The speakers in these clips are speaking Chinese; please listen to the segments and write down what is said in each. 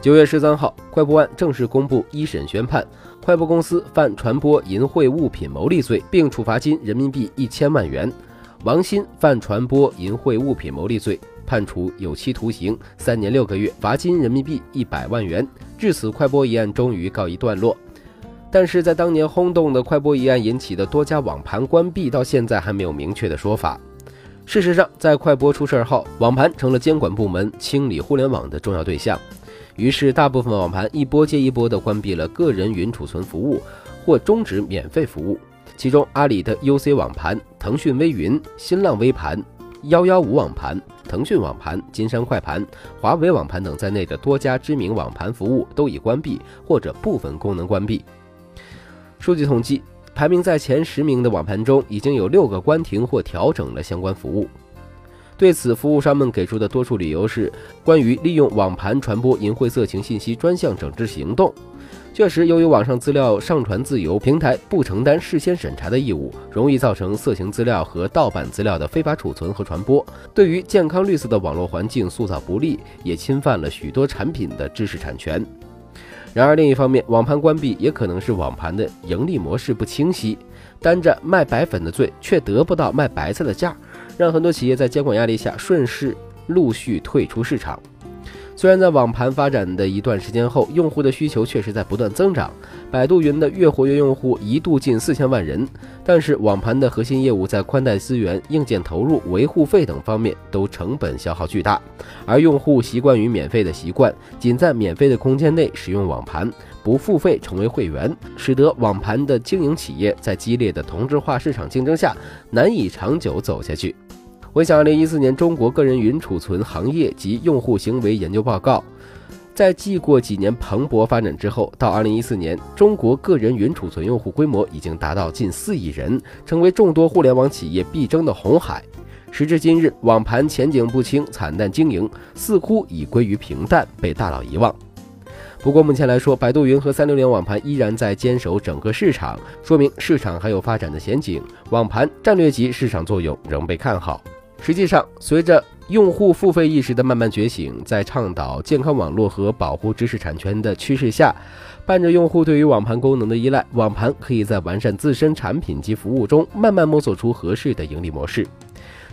九月十三号，快播案正式公布一审宣判，快播公司犯传播淫秽物品牟利罪，并处罚金人民币一千万元；王鑫犯传播淫秽物品牟利罪，判处有期徒刑三年六个月，罚金人民币一百万元。至此，快播一案终于告一段落。但是在当年轰动的快播一案引起的多家网盘关闭，到现在还没有明确的说法。事实上，在快播出事后，网盘成了监管部门清理互联网的重要对象。于是，大部分网盘一波接一波地关闭了个人云储存服务，或终止免费服务。其中，阿里的 UC 网盘、腾讯微云、新浪微盘、幺幺五网盘、腾讯网盘、金山快盘、华为网盘等在内的多家知名网盘服务都已关闭或者部分功能关闭。数据统计，排名在前十名的网盘中，已经有六个关停或调整了相关服务。对此，服务商们给出的多数理由是关于利用网盘传播淫秽色情信息专项整治行动。确实，由于网上资料上传自由，平台不承担事先审查的义务，容易造成色情资料和盗版资料的非法储存和传播，对于健康绿色的网络环境塑造不利，也侵犯了许多产品的知识产权。然而，另一方面，网盘关闭也可能是网盘的盈利模式不清晰，担着卖白粉的罪，却得不到卖白菜的价。让很多企业在监管压力下顺势陆续退出市场。虽然在网盘发展的一段时间后，用户的需求确实在不断增长，百度云的月活跃用户一度近四千万人，但是网盘的核心业务在宽带资源、硬件投入、维护费等方面都成本消耗巨大，而用户习惯于免费的习惯，仅在免费的空间内使用网盘，不付费成为会员，使得网盘的经营企业在激烈的同质化市场竞争下难以长久走下去。回想二零一四年中国个人云储存行业及用户行为研究报告，在继过几年蓬勃发展之后，到二零一四年，中国个人云储存用户规模已经达到近四亿人，成为众多互联网企业必争的红海。时至今日，网盘前景不清，惨淡经营似乎已归于平淡，被大佬遗忘。不过目前来说，百度云和三六零网盘依然在坚守整个市场，说明市场还有发展的前景，网盘战略级市场作用仍被看好。实际上，随着用户付费意识的慢慢觉醒，在倡导健康网络和保护知识产权的趋势下，伴着用户对于网盘功能的依赖，网盘可以在完善自身产品及服务中，慢慢摸索出合适的盈利模式。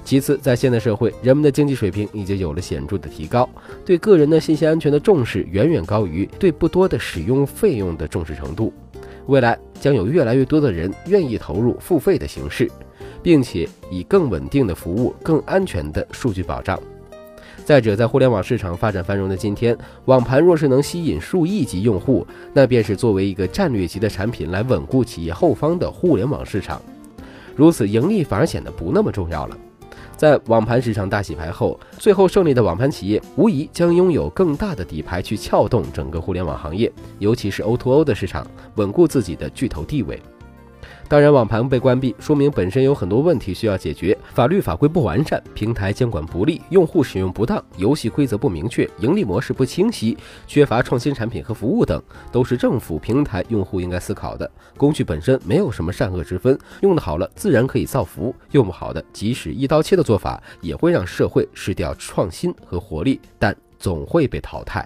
其次，在现代社会，人们的经济水平已经有了显著的提高，对个人的信息安全的重视远远高于对不多的使用费用的重视程度。未来将有越来越多的人愿意投入付费的形式。并且以更稳定的服务、更安全的数据保障。再者，在互联网市场发展繁荣的今天，网盘若是能吸引数亿级用户，那便是作为一个战略级的产品来稳固企业后方的互联网市场。如此，盈利反而显得不那么重要了。在网盘市场大洗牌后，最后胜利的网盘企业无疑将拥有更大的底牌去撬动整个互联网行业，尤其是 O2O 的市场，稳固自己的巨头地位。当然，网盘被关闭，说明本身有很多问题需要解决，法律法规不完善，平台监管不力，用户使用不当，游戏规则不明确，盈利模式不清晰，缺乏创新产品和服务等，都是政府、平台、用户应该思考的。工具本身没有什么善恶之分，用得好了自然可以造福，用不好的，即使一刀切的做法，也会让社会失掉创新和活力，但总会被淘汰。